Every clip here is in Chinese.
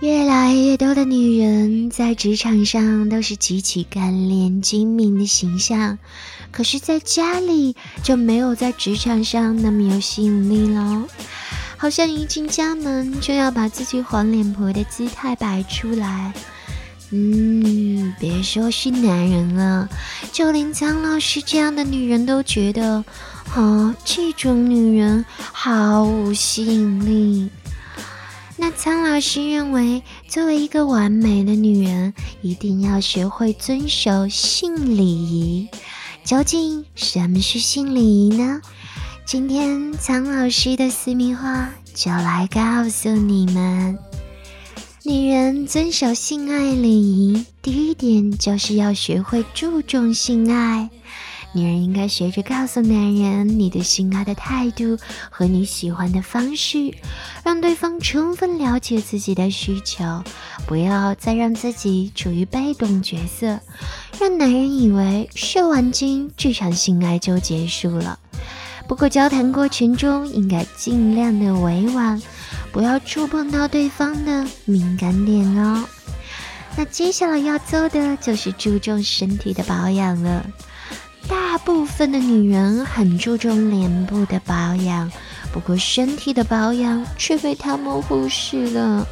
越来越多的女人在职场上都是极其干练精明的形象，可是，在家里就没有在职场上那么有吸引力了。好像一进家门就要把自己黄脸婆的姿态摆出来。嗯，别说是男人了，就连张老师这样的女人都觉得，哦，这种女人毫无吸引力。苍老师认为，作为一个完美的女人，一定要学会遵守性礼仪。究竟什么是性礼仪呢？今天苍老师的私密话就来告诉你们：女人遵守性爱礼仪，第一点就是要学会注重性爱。女人应该学着告诉男人你对性爱的态度和你喜欢的方式，让对方充分了解自己的需求，不要再让自己处于被动角色，让男人以为射完精这场性爱就结束了。不过交谈过程中应该尽量的委婉，不要触碰到对方的敏感点哦。那接下来要做的就是注重身体的保养了。大部分的女人很注重脸部的保养，不过身体的保养却被她们忽视了。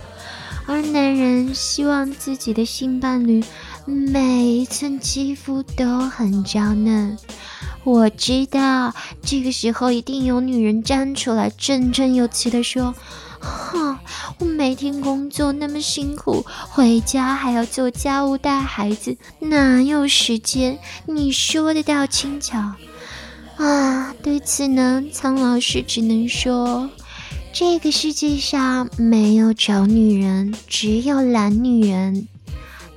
而男人希望自己的性伴侣每一寸肌肤都很娇嫩。我知道，这个时候一定有女人站出来，振振有词地说。哼，我每天工作那么辛苦，回家还要做家务、带孩子，哪有时间？你说的倒轻巧啊？对此呢，苍老师只能说，这个世界上没有丑女人，只有懒女人。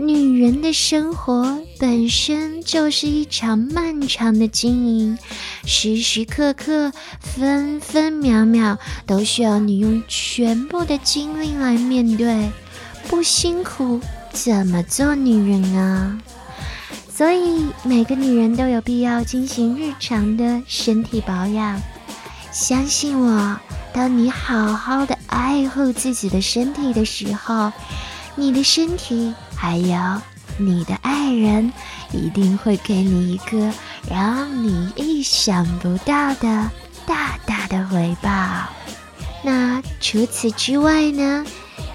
女人的生活本身就是一场漫长的经营，时时刻刻、分分秒秒都需要你用全部的精力来面对，不辛苦怎么做女人啊？所以每个女人都有必要进行日常的身体保养。相信我，当你好好的爱护自己的身体的时候，你的身体。还有，你的爱人一定会给你一个让你意想不到的大大的回报。那除此之外呢？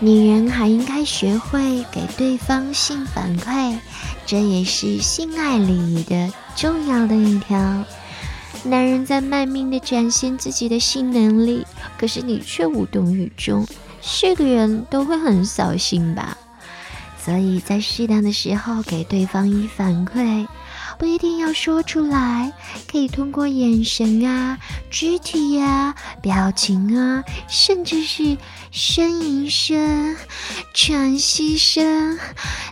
女人还应该学会给对方性反馈，这也是性爱礼仪的重要的一条。男人在卖命的展现自己的性能力，可是你却无动于衷，是个人都会很扫兴吧？所以在适当的时候给对方一反馈，不一定要说出来，可以通过眼神啊、肢体呀、表情啊，甚至是呻吟声、喘息声，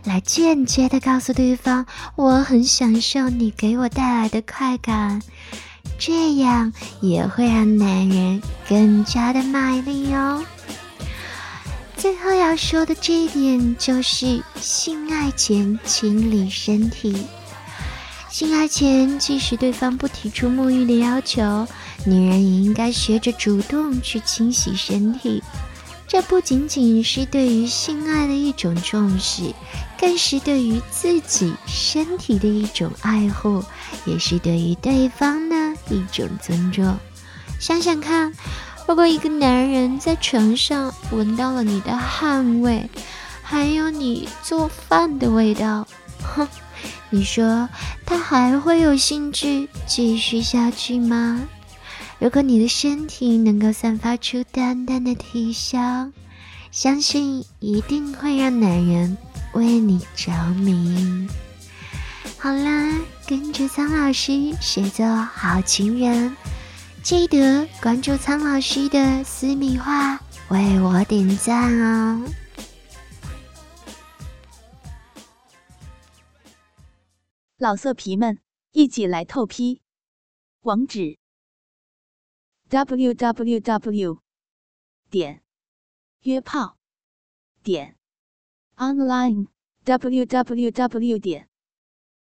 来间接的告诉对方，我很享受你给我带来的快感，这样也会让男人更加的卖力哦。最后要说的这一点就是，性爱前清理身体。性爱前，即使对方不提出沐浴的要求，女人也应该学着主动去清洗身体。这不仅仅是对于性爱的一种重视，更是对于自己身体的一种爱护，也是对于对方的一种尊重。想想看。如果一个男人在床上闻到了你的汗味，还有你做饭的味道，哼，你说他还会有兴致继续下去吗？如果你的身体能够散发出淡淡的体香，相信一定会让男人为你着迷。好啦，跟着苍老师学做好情人。记得关注苍老师的私密话，为我点赞哦。老色皮们，一起来透批！网址：w w w 点约炮点 online w w w 点